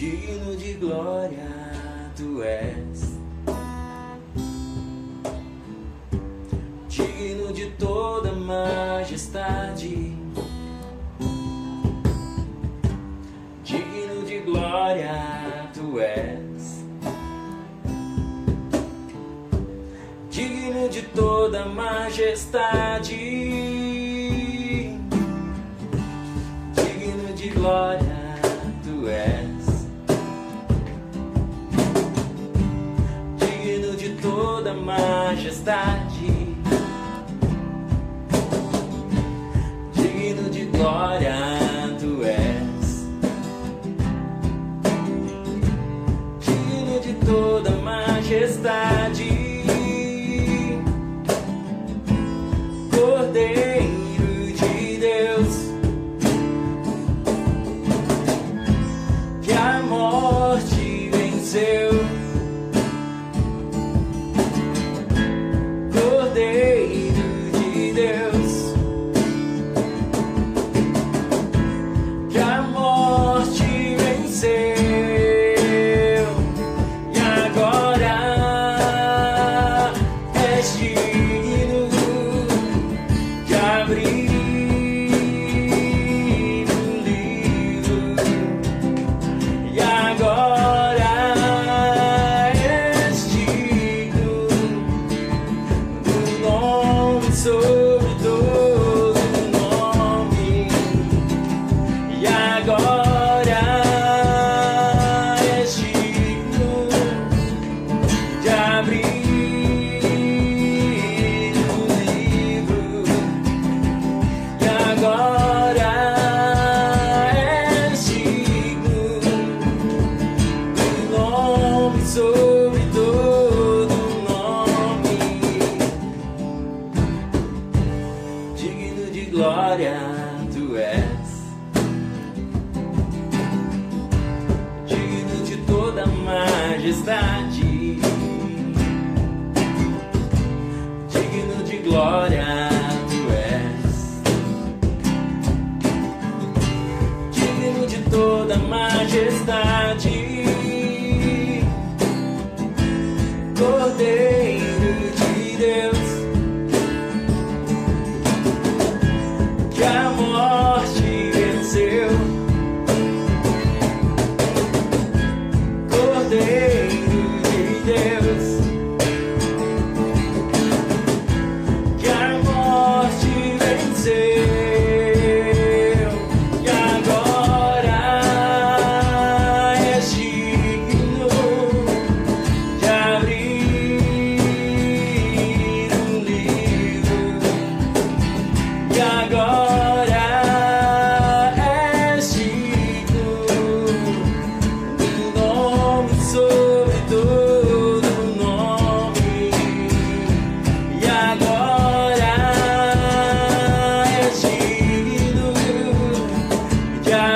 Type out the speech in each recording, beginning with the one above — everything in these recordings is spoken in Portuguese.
digno de glória tu és. Digno de toda majestade, digno de glória tu és. Digno de toda majestade, digno de glória. just that. digno de glória tu és. Digno de toda majestade, digno de glória tu és. Digno de toda majestade. que a morte venceu. Cordeiro de Deus.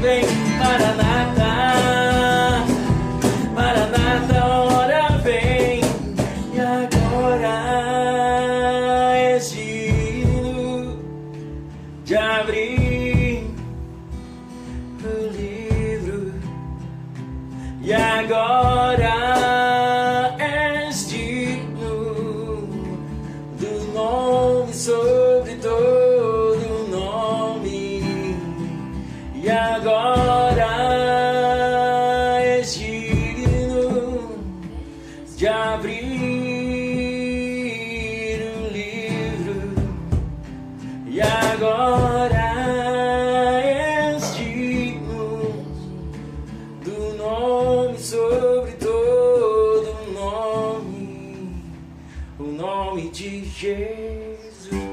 vem Maranata Maranata, hora vem. E agora é giro De abrir o livro. E agora o nome de Jesus.